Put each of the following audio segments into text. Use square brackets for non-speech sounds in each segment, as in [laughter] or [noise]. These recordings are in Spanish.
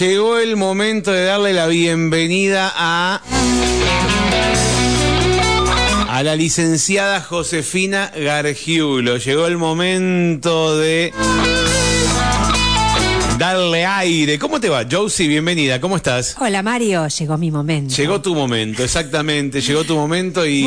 Llegó el momento de darle la bienvenida a. A la licenciada Josefina Gargiulo. Llegó el momento de darle aire. ¿Cómo te va, Josie? Bienvenida, ¿cómo estás? Hola Mario, llegó mi momento. Llegó tu momento, exactamente, llegó tu momento y,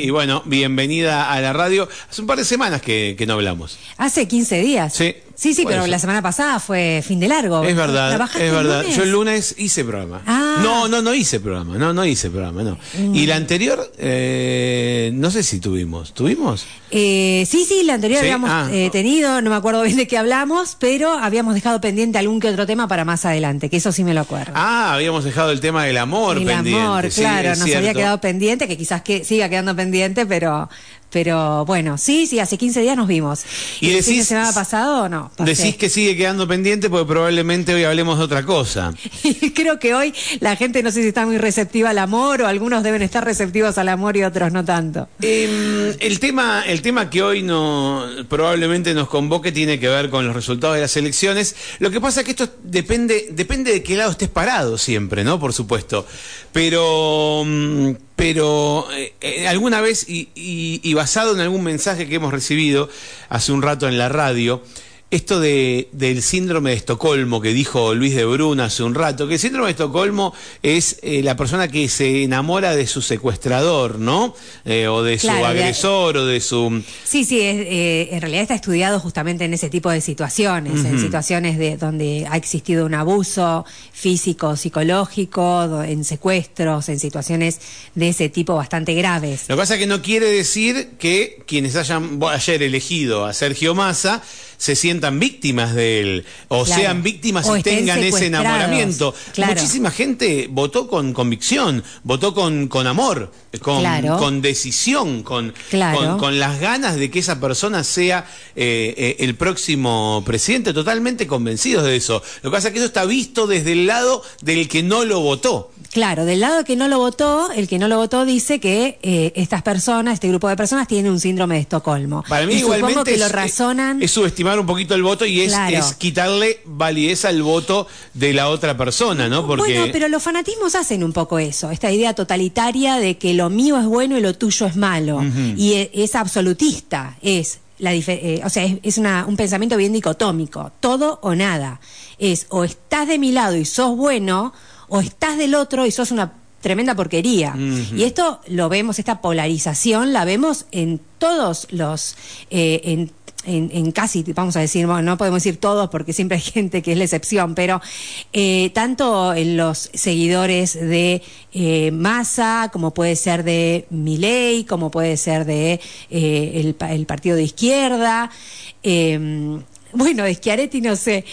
y bueno, bienvenida a la radio. Hace un par de semanas que, que no hablamos. Hace 15 días. Sí. Sí, sí, pero eso. la semana pasada fue fin de largo. Es verdad, ¿Trabajaste es el verdad. Yo el lunes hice programa. Ah. No, no, no hice programa, no, no hice programa, no. Y la anterior, eh, no sé si tuvimos, ¿tuvimos? Eh, sí, sí, la anterior Sí, habíamos ah. eh, tenido, no me acuerdo bien de qué hablamos, pero habíamos dejado pendiente algún que otro tema para más adelante, que eso sí me lo acuerdo. Ah, habíamos dejado el tema del amor El pendiente. amor, sí, claro, nos había quedado pendiente, que quizás que siga quedando pendiente, pero, pero bueno, sí, sí, hace 15 días nos vimos. Y el fin de decís- semana pasado o no? Pasé. Decís que sigue quedando pendiente porque probablemente hoy hablemos de otra cosa. [laughs] Y creo que hoy la gente no sé si está muy receptiva al amor o algunos deben estar receptivos al amor y otros no tanto. Em, el tema, el tema que hoy no probablemente nos convoque tiene que ver con los resultados de las elecciones. Lo que pasa es que esto depende, depende de qué lado estés parado siempre, ¿no? Por supuesto. Pero, mm, pero eh, eh, alguna vez y, y- y basado en algún mensaje que hemos recibido hace un rato en la radio. Esto de, del síndrome de Estocolmo que dijo Luis de Bruna hace un rato, que el síndrome de Estocolmo es eh, la persona que se enamora de su secuestrador, ¿no? Eh, o de su de- agresor o de su... Sí, sí, es, eh, en realidad está estudiado justamente en ese tipo de situaciones, en situaciones de donde ha existido un abuso físico, psicológico, en secuestros, en situaciones de ese tipo bastante graves. Lo que pasa es que no quiere decir que quienes hayan ayer elegido a Sergio Massa se sientan víctimas de él o Claro. sean víctimas O y tengan ese enamoramiento. Claro. Muchísima gente votó con convicción, votó con, con amor, con, Claro. con decisión, con, con las ganas de que esa persona sea eh, eh, el próximo presidente, totalmente convencidos de eso. Lo que pasa es que eso está visto desde el lado del que no lo votó. Claro, del lado que no lo votó, el que no lo votó dice que eh, estas personas, este grupo de personas, tienen un síndrome de Estocolmo. Para mí y igualmente supongo que es, lo razonan. es subestimar un poquito el voto y es, Claro. es quitarle validez al voto de la otra persona, ¿no? Porque Bueno, pero los fanatismos hacen un poco eso, esta idea totalitaria de que lo mío es bueno y lo tuyo es malo. Y e- es absolutista, es la eh, o sea, es, es una- un pensamiento bien dicotómico, todo o nada. Es o estás de mi lado y sos bueno, o estás del otro y sos una tremenda porquería. Y esto lo vemos, esta polarización la vemos en todos los, eh, en en, en casi, vamos a decir, bueno, no podemos decir todos porque siempre hay [laughs] gente que es la excepción, pero eh, tanto en los seguidores de eh, Massa, como puede ser de Milei, como puede ser de eh, el partido de izquierda, eh, bueno, de Schiaretti no sé.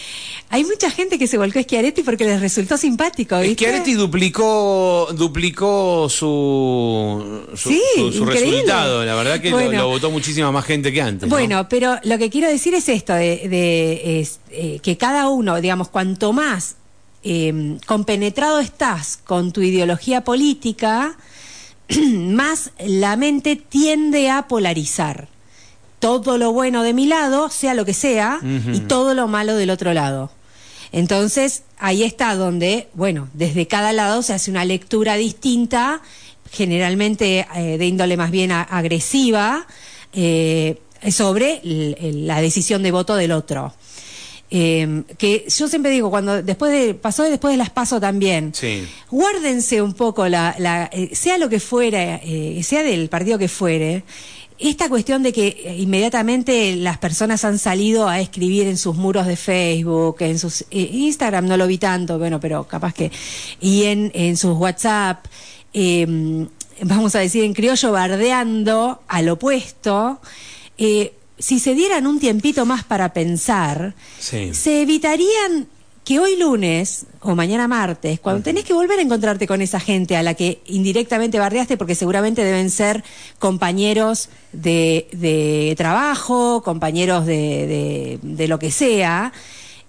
Hay mucha gente que se volcó a Schiaretti porque les resultó simpático, ¿viste? Schiaretti duplicó, duplicó su, su, Sí, su- resultado. La verdad que lo- Bueno. lo, votó muchísima más gente que antes. ¿no? Bueno, pero lo que quiero decir es esto, de, de- es, eh, que cada uno, digamos, cuanto más eh, compenetrado estás con tu ideología política, [clears throat] más la mente tiende a polarizar. Todo lo bueno de mi lado, sea lo que sea, y todo lo malo del otro lado. Entonces, ahí está donde, bueno, desde cada lado se hace una lectura distinta, generalmente eh, de índole más bien agresiva, eh, sobre la decisión de voto del otro. Eh, que yo siempre digo, cuando después de, pasó después de las paso también, Sí. guárdense un poco la, la, eh, sea lo que fuera, sea del partido que fuere, esta cuestión de que eh, inmediatamente las personas han salido a escribir en sus muros de Facebook, en sus eh, Instagram no lo vi tanto, bueno, pero capaz que y en, en sus WhatsApp, eh, vamos a decir en criollo bardeando al opuesto. eh, si se dieran un tiempito más para pensar, Sí. se evitarían que hoy lunes o mañana martes, cuando tenés que volver a encontrarte con esa gente a la que indirectamente bardeaste, porque seguramente deben ser compañeros de, de trabajo, compañeros de, de- de lo que sea,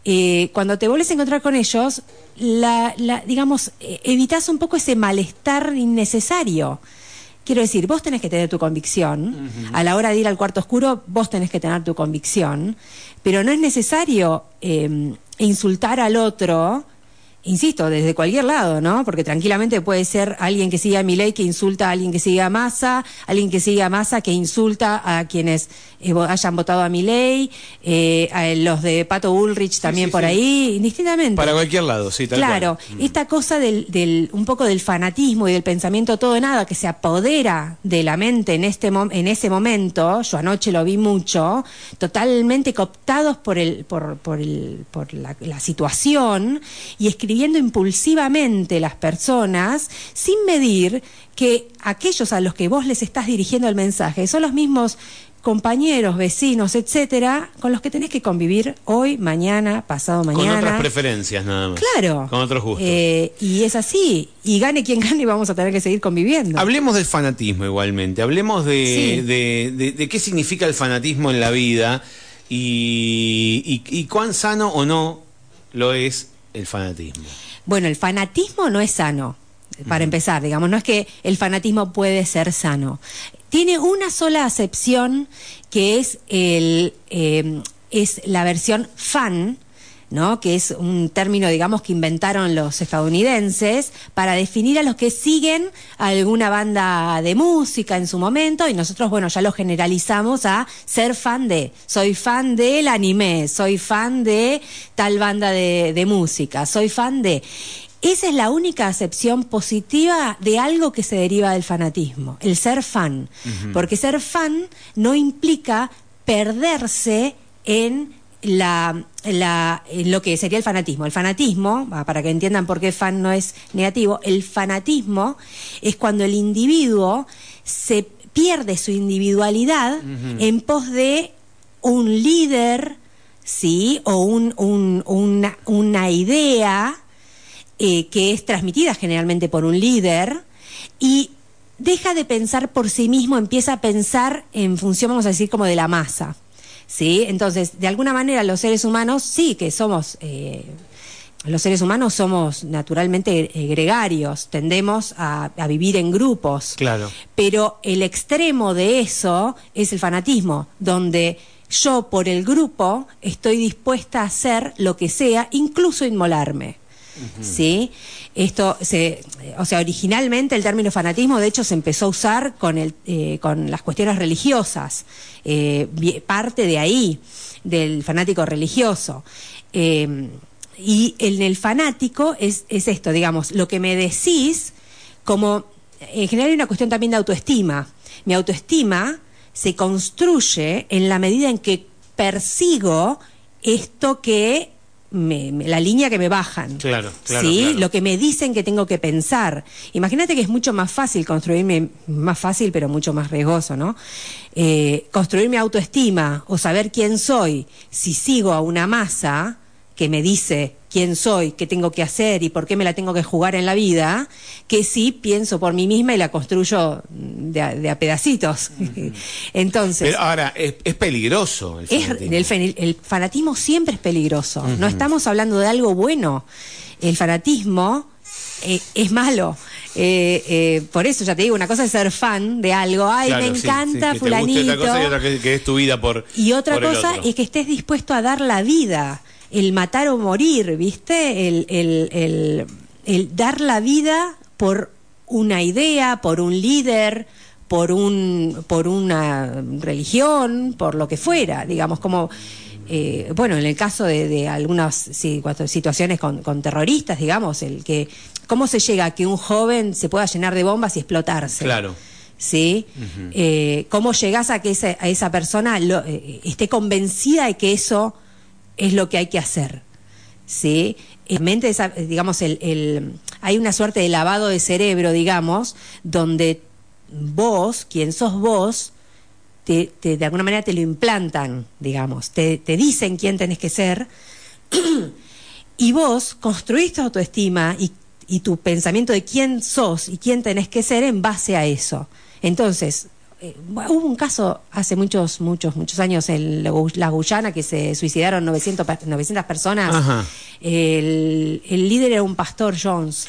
eh, cuando te vuelves a encontrar con ellos, la, la- digamos, eh, evitas un poco ese malestar innecesario. Quiero decir, vos tenés que tener tu convicción. A la hora de ir al cuarto oscuro, vos tenés que tener tu convicción. Pero no es necesario eh, insultar al otro insisto, desde cualquier lado, ¿no? Porque tranquilamente puede ser alguien que siga a Milei que insulta a alguien que siga a Massa, alguien que siga a Massa que insulta a quienes eh, hayan votado a Milei, eh, a los de Pato Bullrich también por ahí, indistintamente. Para cualquier lado, sí, tal Claro, cual. esta cosa del, del, un poco del fanatismo y del pensamiento todo nada que se apodera de la mente en, este en ese momento, yo anoche lo vi mucho, totalmente cooptados por, el, por, por, el, por la, la situación y escribiendo impulsivamente las personas sin medir que aquellos a los que vos les estás dirigiendo el mensaje son los mismos compañeros, vecinos, etcétera, con los que tenés que convivir hoy, mañana, pasado mañana. Con otras preferencias, nada más. Claro. Con otros gustos. Eh, y es así. Y gane quien gane, vamos a tener que seguir conviviendo. Hablemos del fanatismo igualmente. Hablemos de, Sí. de, de- de qué significa el fanatismo en la vida y, y- y cuán sano o no lo es el fanatismo. Bueno, el fanatismo no es sano, para empezar, digamos, no es que el fanatismo puede ser sano. Tiene una sola acepción que es el eh, es la versión fan, ¿no? que es un término, digamos, que inventaron los estadounidenses para definir a los que siguen a alguna banda de música en su momento y nosotros, bueno, ya lo generalizamos a ser fan de, soy fan del anime, soy fan de tal banda de, de música, soy fan de... Esa es la única acepción positiva de algo que se deriva del fanatismo, el ser fan. Porque ser fan no implica perderse en la, la- en lo que sería el fanatismo. El fanatismo, para que entiendan por qué fan no es negativo, el fanatismo es cuando el individuo se pierde su individualidad en pos de un líder, ¿sí? O un, un- una, una idea eh, que es transmitida generalmente por un líder y deja de pensar por sí mismo, empieza a pensar en función, vamos a decir, como de la masa. ¿Sí? Entonces, de alguna manera los seres humanos sí que somos... eh, los seres humanos somos naturalmente gregarios, tendemos a, a vivir en grupos. Claro. Pero el extremo de eso es el fanatismo, donde yo por el grupo estoy dispuesta a hacer lo que sea, incluso inmolarme. ¿Sí? Esto se, o sea, originalmente el término fanatismo, de hecho, se empezó a usar con el, eh, con las cuestiones religiosas, eh, parte de ahí, del fanático religioso. Eh, y en el fanático es, es esto, digamos, lo que me decís, como en general hay una cuestión también de autoestima. Mi autoestima se construye en la medida en que persigo esto que me- me- la línea que me bajan. Claro, claro, ¿sí? claro. Lo que me dicen que tengo que pensar. Imagínate que es mucho más fácil construirme, más fácil, pero mucho más riesgoso, ¿no? Eh, construir mi autoestima o saber quién soy si sigo a una masa que me dice quién soy, qué tengo que hacer y por qué me la tengo que jugar en la vida, que si pienso por mí misma y la construyo de a, de a pedacitos. Entonces, Pero ahora, es, es peligroso el es- fanatismo. el, fanatismo siempre es peligroso. No estamos hablando de algo bueno. El fanatismo eh, es malo. Eh, eh, por eso ya te digo, una cosa es ser fan de algo. Ay, Claro, me sí, encanta sí, fulanito. otra cosa y otra que, que es tu vida por Y otra por cosa es que estés dispuesto a dar la vida, el matar o morir, ¿viste? El, el- el- el dar la vida por una idea, por un líder, por un, por una religión, por lo que fuera, digamos, como eh, bueno, en el caso de, de algunas sí, situaciones con, con terroristas, digamos, el que cómo se llega a que un joven se pueda llenar de bombas y explotarse. Claro. ¿sí? Eh, ¿Cómo llegás a que esa, a esa persona lo- eh, esté convencida de que eso es lo que hay que hacer? ¿Sí? En mente, esa- digamos, el, el- hay una suerte de lavado de cerebro, digamos, donde vos, quien sos vos, te, te- de alguna manera te lo implantan, digamos, te, te dicen quién tenés que ser, [clears throat] y vos construís tu autoestima y, y tu pensamiento de quién sos y quién tenés que ser en base a eso. Entonces, eh, hubo un caso hace muchos, muchos, muchos años en la Gu- la Guyana que se suicidaron 900, per- 900 personas. Ajá. El, el líder era un pastor Jones.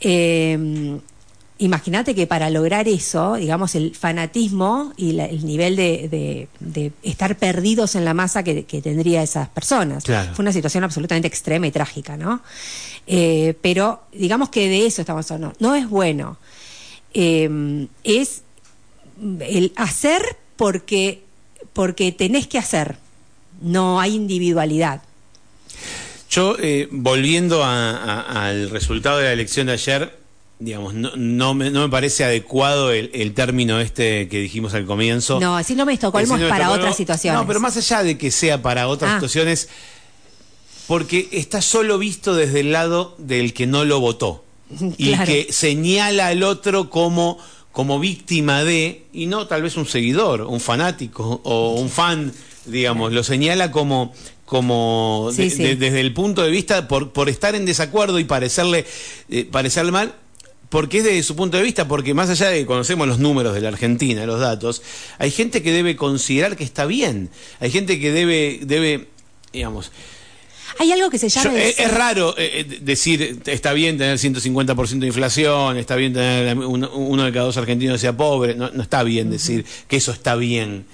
Eh, imagínate que para lograr eso, digamos, el fanatismo y el nivel de, estar perdidos en la masa que, tendría esas personas. Fue una situación absolutamente extrema y trágica, ¿no? Eh, pero digamos que de eso estamos hablando. No es bueno. Eh, es el hacer porque, porque tenés que hacer. No hay individualidad. Yo, eh, volviendo al resultado de la elección de ayer, digamos, no, no, me, no me parece adecuado el, término este que dijimos al comienzo. No, así no me Estocolmo es para otras situaciones. No, pero más allá de que sea para otras ah. situaciones, porque está solo visto desde el lado del que no lo votó. [laughs] Y que señala al otro como, como víctima de, y no tal vez un seguidor, un fanático o un fan, digamos, lo señala como como desde el punto de vista por, por estar en desacuerdo y parecerle, eh, parecerle mal, porque es desde su punto de vista, porque más allá de que conocemos los números de la Argentina, los datos, hay gente que debe considerar que está bien, hay gente que debe, debe digamos, hay algo que se llama... es, raro eh, eh, decir, está bien tener 150% de inflación, está bien tener uno, de cada dos argentinos sea pobre, no, está bien decir que eso está bien,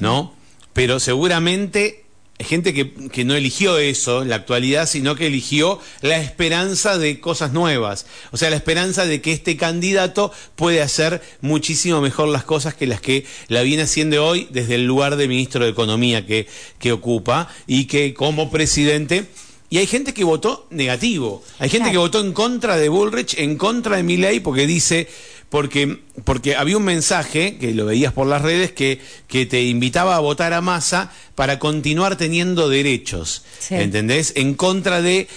¿no? Pero seguramente gente que, no eligió eso en la actualidad, sino que eligió la esperanza de cosas nuevas. O sea, la esperanza de que este candidato puede hacer muchísimo mejor las cosas que las que la viene haciendo hoy desde el lugar de ministro de Economía que, que ocupa y que como presidente y hay gente que votó negativo. Hay gente que votó en contra de Bullrich, en contra de Milley, porque dice, porque, porque había un mensaje, que lo veías por las redes, que, que te invitaba a votar a masa para continuar teniendo derechos. ¿Entendés? En contra de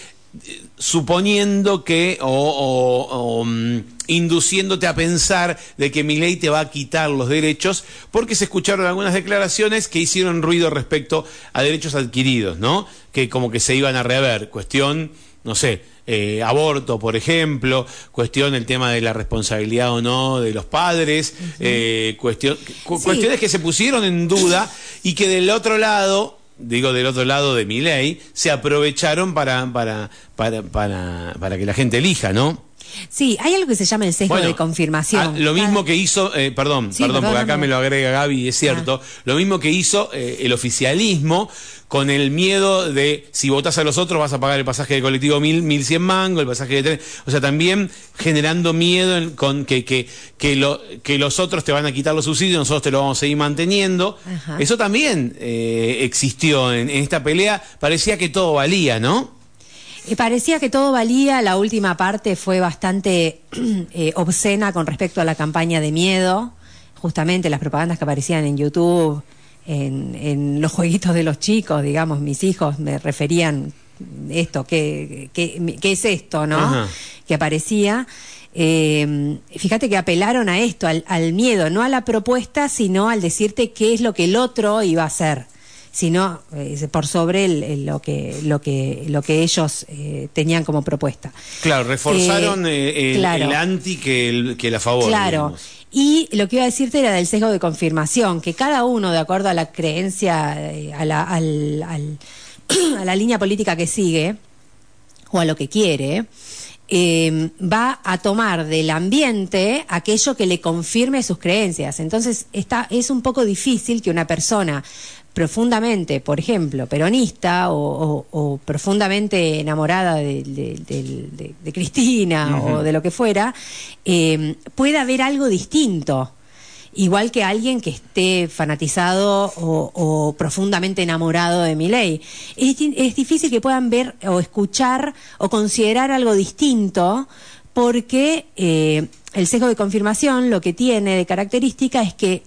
suponiendo que o, mm, induciéndote a pensar de que mi ley te va a quitar los derechos porque se escucharon algunas declaraciones que hicieron ruido respecto a derechos adquiridos, ¿no? Que como que se iban a rever, cuestión, no sé, eh, aborto, por ejemplo, cuestión el tema de la responsabilidad o no de los padres, eh, cuestión, cuestiones que se pusieron en duda y que del otro lado digo del otro lado de mi ley, se aprovecharon para, para, para, para, para que la gente elija, ¿no? Sí, hay algo que se llama el sesgo de confirmación. Ah, lo mismo que hizo, eh, perdón, perdón, porque acá me lo agrega Gaby, es cierto, ah. lo mismo que hizo eh, el oficialismo con el miedo de si votas a los otros vas a pagar el pasaje de colectivo mil, mil cien mango, el pasaje de tren, o sea, también generando miedo con que, que, que, lo, que los otros te van a quitar los subsidios, nosotros te lo vamos a seguir manteniendo. Eso también eh, existió en esta pelea, parecía que todo valía, ¿no? Y parecía que todo valía, la última parte fue bastante [clears throat] eh, obscena con respecto a la campaña de miedo, justamente las propagandas que aparecían en YouTube, en, los jueguitos de los chicos, digamos, mis hijos me referían esto, ¿qué, qué, es esto, no? Que aparecía. Eh, fíjate que apelaron a esto, al, al, miedo, no a la propuesta, sino al decirte qué es lo que el otro iba a hacer sino eh, por sobre lo que lo que lo que ellos eh, tenían como propuesta. Claro, reforzaron eh, el, anti que el, que la favor. Claro. Y lo que iba a decirte era del sesgo de confirmación, que cada uno, de acuerdo a la creencia, a la, al, [clears throat] a la línea política que sigue, o a lo que quiere, va a tomar del ambiente aquello que le confirme sus creencias. Entonces, está, es un poco difícil que una persona profundamente, por ejemplo, peronista o, profundamente enamorada de, Cristina o de lo que fuera, eh, pueda haber algo distinto. Igual que alguien que esté fanatizado o, profundamente enamorado de mi ley. Es, difícil que puedan ver o escuchar o considerar algo distinto porque eh, el sesgo de confirmación lo que tiene de característica es que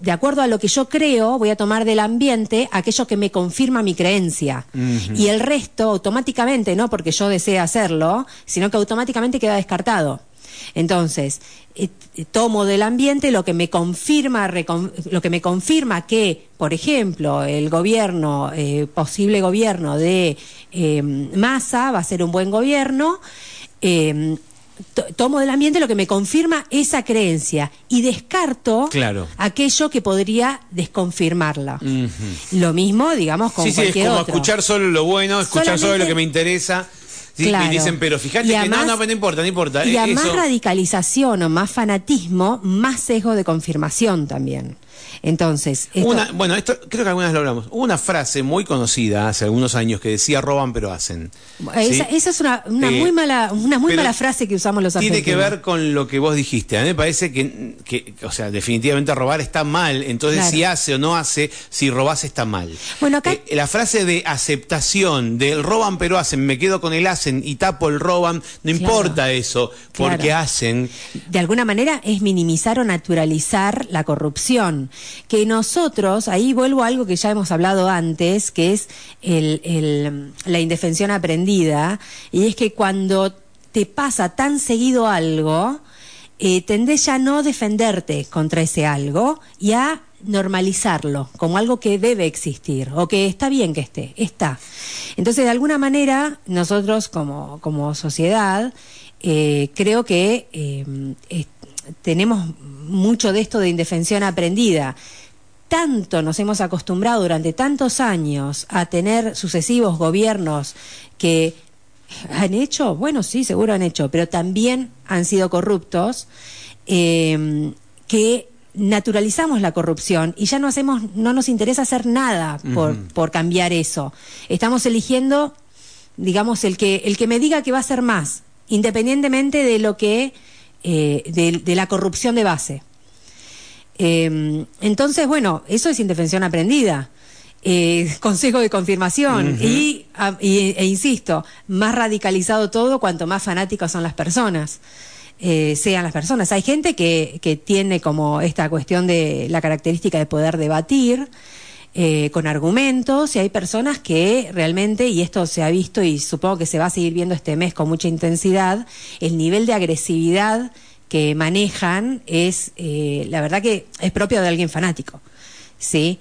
de acuerdo a lo que yo creo, voy a tomar del ambiente aquello que me confirma mi creencia. Y el resto, automáticamente, no porque yo desee hacerlo, sino que automáticamente queda descartado. Entonces, eh, tomo del ambiente lo que me confirma, lo que me confirma que, por ejemplo, el gobierno, eh, posible gobierno de eh, Massa va a ser un buen gobierno tomo del ambiente lo que me confirma esa creencia y descarto aquello que podría desconfirmarla. Lo mismo, digamos, con sí, sí, es como escuchar solo lo bueno, escuchar solo lo que me interesa Sí, Claro. Y dicen, pero fíjate que no, no, no importa, no importa. Y Eh, a más radicalización o más fanatismo, más sesgo de confirmación también. Entonces, esto- Una, bueno, esto creo que algunas lo hablamos. Hubo una frase muy conocida hace algunos años que decía roban pero hacen. esa, ¿Sí? esa es una, una Eh, muy mala, una muy mala frase que usamos los Tiene argentinos. que ver con lo que vos dijiste. A mí me parece que, que, o sea, definitivamente robar está mal. Entonces, Claro. si hace o no hace, si robás está mal. Bueno, acá- Eh, la frase de aceptación del roban pero hacen, me quedo con el hacen y tapo el roban, no importa eso, porque Claro. hacen. de alguna manera es minimizar o naturalizar la corrupción. Que nosotros, ahí vuelvo a algo que ya hemos hablado antes, que es la indefensión aprendida, y es que cuando te pasa tan seguido algo, eh, tendés ya a no defenderte contra ese algo y a normalizarlo como algo que debe existir o que está bien que esté, está. Entonces, de alguna manera, nosotros como, sociedad, eh, creo que eh, tenemos mucho de esto de indefensión aprendida. Tanto nos hemos acostumbrado durante tantos años a tener sucesivos gobiernos que han hecho, bueno, sí, seguro han hecho, pero también han sido corruptos, eh, que naturalizamos la corrupción y ya no hacemos, no nos interesa hacer nada por, por cambiar eso. Estamos eligiendo, digamos, el que, el que me diga que va a ser más, independientemente de lo que, eh, de, de la corrupción de base. Eh, entonces, bueno, eso es indefensión aprendida. Eh, [laughs] consejo de confirmación y, a- y- e insisto, más radicalizado todo cuanto más fanáticas son las personas. eh, sean las personas. Hay gente que, que tiene como esta cuestión de la característica de poder debatir eh, con argumentos y hay personas que realmente, y esto se ha visto y supongo que se va a seguir viendo este mes con mucha intensidad, el nivel de agresividad que manejan es, eh, la verdad que es propio de alguien fanático, ¿sí?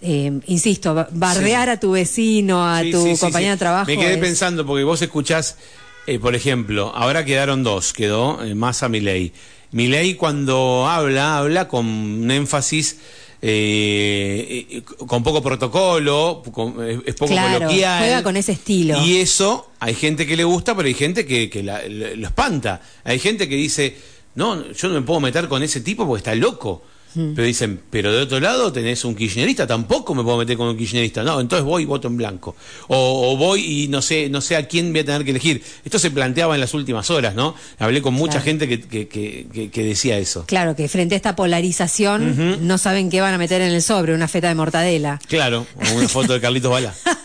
Eh, insisto, ba- bardear a tu vecino, a Sí, tu sí, sí, compañero sí. de trabajo. Me quedé es- pensando, porque vos escuchás, eh, por ejemplo, ahora quedaron dos, quedó eh, más a Milei. Milei cuando habla, habla con un énfasis eh, con poco protocolo, con- es, poco Claro, coloquial. juega con ese estilo. Y eso, hay gente que le gusta, pero hay gente que, que la- lo espanta. Hay gente que dice, no, yo no me puedo meter con ese tipo porque está loco. Pero dicen, pero de otro lado tenés un kirchnerista, tampoco me puedo meter con un kirchnerista. No, entonces voy y voto en blanco. O, o voy y no sé, no sé a quién voy a tener que elegir. Esto se planteaba en las últimas horas, ¿no? Hablé con mucha Claro. gente que, que, que, que- decía eso. Claro, que frente a esta polarización no saben qué van a meter en el sobre, una feta de mortadela. Claro, o una foto de Carlitos Bala. [laughs]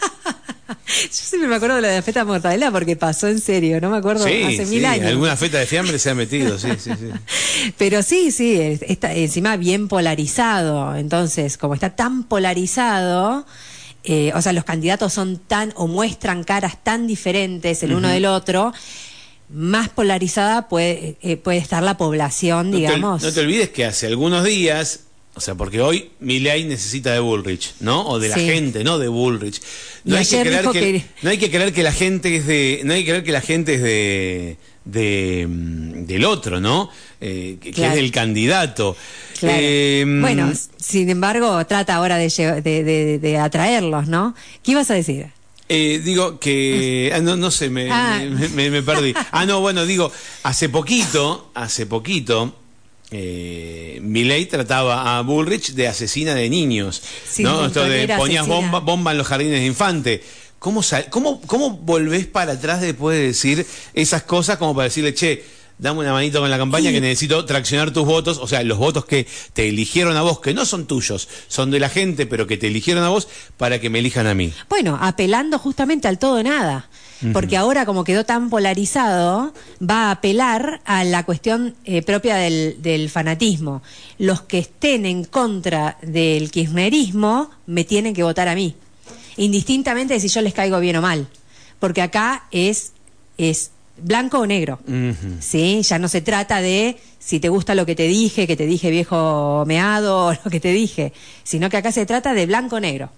[laughs] Yo siempre me acuerdo de la de feta de mortadela porque pasó en serio, no me acuerdo, Sí, hace sí, mil años. alguna feta de fiambre se ha metido, sí, sí, sí. [laughs] Pero sí, sí, es- está encima bien polarizado. Entonces, como está tan polarizado, eh, o sea, los candidatos son tan o muestran caras tan diferentes el uno del otro, más polarizada puede, eh, puede estar la población, No te- digamos. No te, olvides que hace algunos días, o sea, porque hoy Milei necesita de Bullrich, ¿no? O de la Sí. gente, no de Bullrich. No Y hay, que creer que, que- no hay que creer que la gente es de, no hay que creer que la gente es de, de del otro, ¿no? Eh, que, es del candidato. Claro. Eh, bueno, sin embargo, trata ahora de, de, de- de atraerlos, ¿no? ¿Qué ibas a decir? Eh, digo que [laughs] ah, no, no sé, me, Ah. me- me- me perdí. Ah, no, bueno, digo, hace poquito, hace poquito, eh, Milei trataba a Bullrich de asesina de niños, Sí, ¿no? Esto de ponías asesina. bomba, bomba en los jardines de infante. ¿Cómo, sal- cómo, ¿Cómo volvés para atrás después de decir esas cosas como para decirle, che, dame una manito con la campaña que necesito traccionar tus votos, o sea, los votos que te eligieron a vos, que no son tuyos, son de la gente, pero que te eligieron a vos para que me elijan a mí? Bueno, apelando justamente al todo Porque ahora, como quedó tan polarizado, va a apelar a la cuestión eh, propia del, del fanatismo. Los que estén en contra del kirchnerismo me tienen que votar a mí, indistintamente de si yo les caigo bien o mal. Porque acá es, es blanco o negro. ¿sí? Ya no se trata de si te gusta lo que te dije, que te dije viejo meado [laughs] o lo que te dije, sino que acá se trata de blanco o negro.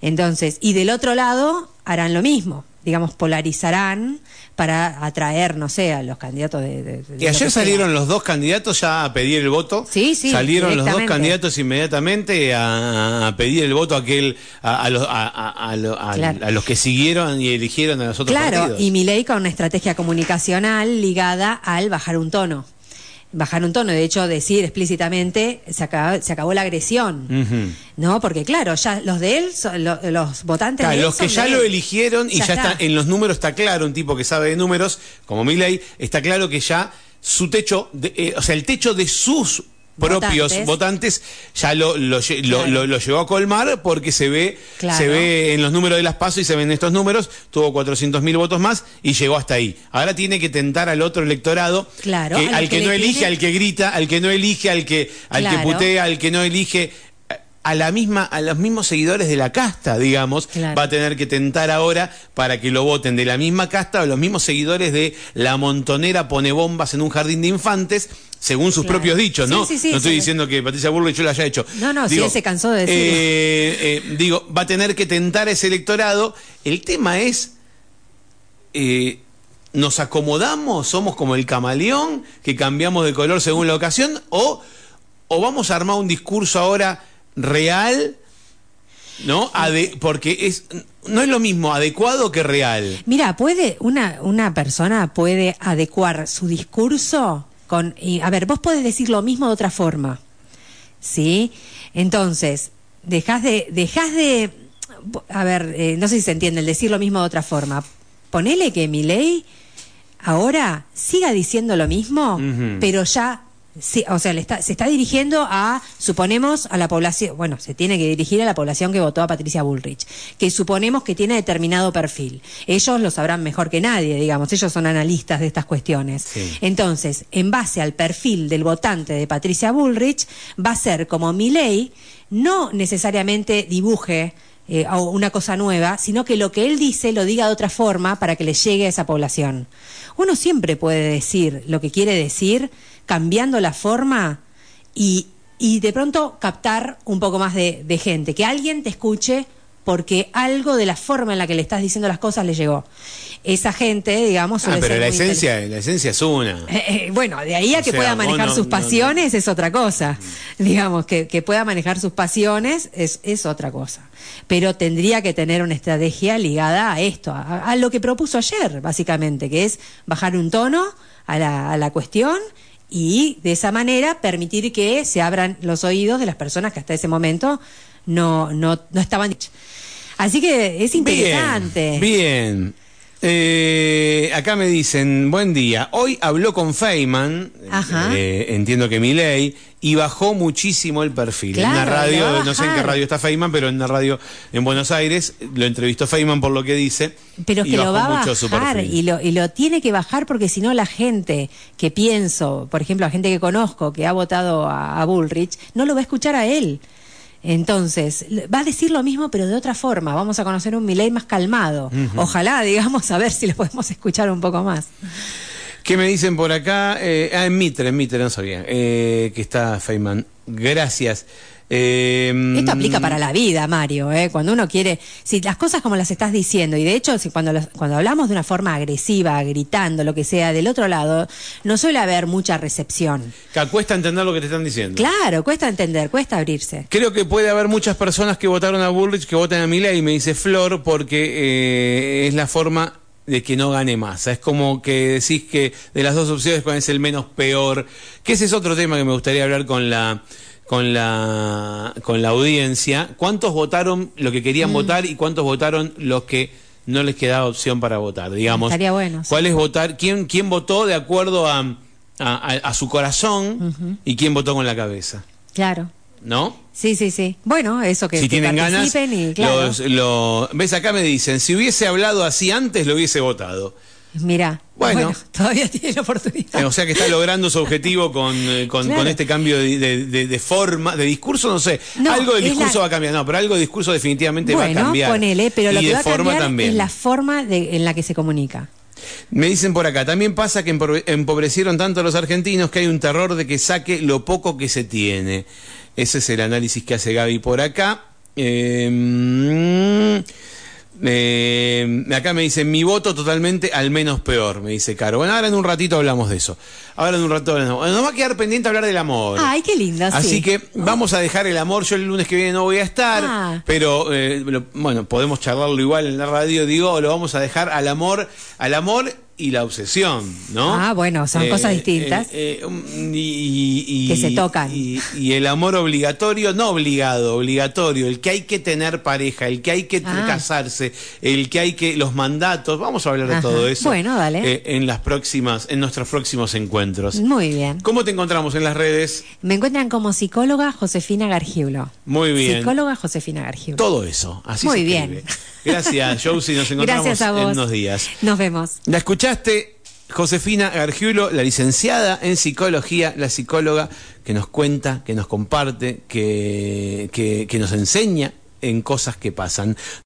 Entonces, y del otro lado harán lo mismo. Digamos, polarizarán para atraer, no sé, a los candidatos de... de- de Y ayer salieron los dos candidatos ya a pedir el voto. Sí, sí, Salieron los dos candidatos inmediatamente a, a pedir el voto a aquel, a, a los, a, a- a lo- a- Claro. a los que siguieron y eligieron a los otros Claro, partidos. y Milei con una estrategia comunicacional ligada al bajar un tono. Bajar un tono, de hecho, decir explícitamente se acabó, se acabó la agresión. ¿No? Porque, claro, ya los de él, son- lo- los votantes Claro, de él los que son ya de lo eligieron y ya, está. en los números está claro, un tipo que sabe de números, como Milley, está claro que ya su techo, de- eh, o sea, el techo de sus propios Votantes. votantes, ya lo, lo, lo- Claro. lo- llegó a colmar porque se ve, Claro. se ve en los números de las pasos y se ven estos números, tuvo 400 mil votos más y llegó hasta ahí. Ahora tiene que tentar al otro electorado, Claro, que- al que no elige, tiene- al que grita, al que no elige, al que, al que putea, al que no elige a la misma a los mismos seguidores de la casta, digamos, Claro. va a tener que tentar ahora para que lo voten de la misma casta o los mismos seguidores de la montonera pone bombas en un jardín de infantes, según sus Claro. propios dichos, ¿no? Sí, sí, sí, no estoy sí. diciendo que Patricia Burley yo lo haya hecho. No, no, sí, él se cansó de decirlo. eh, eh, digo, va a tener que tentar a ese electorado. El tema es eh, ¿Nos acomodamos? ¿Somos como el camaleón que cambiamos de color según la ocasión? ¿O, o vamos a armar un discurso ahora real? ¿No? Ade- porque es, no es lo mismo adecuado que real. Mira, puede una una persona puede adecuar su discurso con y, a ver, vos podés decir lo mismo de otra forma. ¿Sí? Entonces, dejas de dejas de a ver, eh, no sé si se entiende el decir lo mismo de otra forma. Ponele que mi ley ahora siga diciendo lo mismo, pero ya sí, o sea, le está, se está dirigiendo a, suponemos, a la población, bueno, se tiene que dirigir a la población que votó a Patricia Bullrich, que suponemos que tiene determinado perfil. Ellos lo sabrán mejor que nadie, digamos, ellos son analistas de estas cuestiones. Sí. Entonces, en base al perfil del votante de Patricia Bullrich, va a ser como mi ley, no necesariamente dibuje eh, una cosa nueva, sino que lo que él dice lo diga de otra forma para que le llegue a esa población. Uno siempre puede decir lo que quiere decir, cambiando la forma y, y de pronto captar un poco más de, de gente, que alguien te escuche porque algo de la forma en la que le estás diciendo las cosas le llegó. Esa gente, digamos, Ah, pero la esencia, la esencia es una. eh, eh, bueno, de ahí a O que sea, pueda manejar no- sus no- no- pasiones es otra cosa. Digamos, que, que pueda manejar sus pasiones es, es otra cosa. Pero tendría que tener una estrategia ligada a esto, a, a lo que propuso ayer, básicamente, que es bajar un tono a la, a la cuestión y de esa manera permitir que se abran los oídos de las personas que hasta ese momento no, no, no estaban. Así que es interesante. Bien. bien. Eh, acá me dicen, buen día. Hoy habló con Feynman, eh, entiendo que mi ley, y bajó muchísimo el perfil. en Claro, radio, no sé en qué radio está Feynman, pero en una radio en Buenos Aires, lo entrevistó Feynman por lo que dice. Pero es y que lo va a mucho su bajar y lo, y lo tiene que bajar porque si no la gente que pienso, por ejemplo, la gente que conozco que ha votado a, a Bullrich, no lo va a escuchar a él. Entonces, va a decir lo mismo pero de otra forma. Vamos a conocer un Milei más calmado. Ojalá, [laughs] digamos, a ver si lo podemos escuchar un poco más. ¿Qué me dicen por acá? Eh, ah, en Mitre, en Mitre, no sabía. eh, que está Feynman. Gracias. Eh, Esto aplica para la vida, Mario, ¿eh? cuando uno quiere, si las cosas como las estás diciendo, y de hecho si cuando, cuando hablamos de una forma agresiva, gritando, lo que sea, del otro lado, no suele haber mucha recepción. que cuesta entender lo que te están diciendo. Claro, cuesta entender, cuesta abrirse. Creo que puede haber muchas personas que votaron a Bullrich que votan a Milei, me dice Flor, porque eh, es la forma de que no gane masa. Es como que decís que de las dos opciones cuál es el menos peor. Que ese es otro tema que me gustaría hablar con la con la con la audiencia. ¿Cuántos votaron lo que Mm. querían votar y cuántos votaron los que no les quedaba opción para votar? Digamos. Estaría bueno, sí. ¿Cuál es votar? ¿Quién quién votó de acuerdo a a, a- a su corazón y quién votó con la cabeza? Claro. ¿No? Sí, sí, sí. Bueno, eso que, si que tienen ganas, y claro. los, lo- ves acá me dicen, si hubiese hablado así antes, lo hubiese votado. Mira, Bueno. todavía tiene la oportunidad. Eh, O sea que está logrando su objetivo con, eh, con, Claro. con este cambio de, de- forma, de discurso, no sé. No, algo del discurso la- va a cambiar, no, pero algo del discurso definitivamente va a cambiar. ponele, pero lo y que de va a forma cambiar también. es la forma en la que se comunica. Me dicen por acá, también pasa que empobre- empobrecieron tanto a los argentinos que hay un terror de que saque lo poco que se tiene. Ese es el análisis que hace Gaby por acá. Eh, Eh, acá me dice, mi voto totalmente al menos peor, me dice Caro. Bueno, ahora en un ratito hablamos de eso. Ahora en un ratito hablamos. Nos va a quedar pendiente hablar del amor. Ay, qué linda, sí. Así que vamos a dejar el amor. Yo el lunes que viene no voy a estar, Ah. pero eh, lo- bueno, podemos charlarlo igual en la radio. Digo, lo vamos a dejar al amor, al amor y la obsesión, ¿no? Ah, bueno, son cosas distintas. eh, eh, um, y, Que se tocan. Y, y el amor obligatorio, no obligado, obligatorio, el que hay que tener pareja, el que hay que Ah. casarse, el que hay que los mandatos. Vamos a hablar de todo eso. Bueno, dale. eh, en las próximas, en nuestros próximos encuentros. Muy bien. ¿Cómo te encontramos en las redes? Me encuentran como psicóloga Josefina Gargiulo. Muy bien. Psicóloga Josefina Gargiulo. Todo eso. Así Muy se bien. escribe. [laughs] Gracias, Josie. Nos encontramos a en unos días. Nos vemos. La escuchaste, Josefina Gargiulo, la licenciada en psicología, la psicóloga que nos cuenta, que nos comparte, que, que, que nos enseña en cosas que pasan.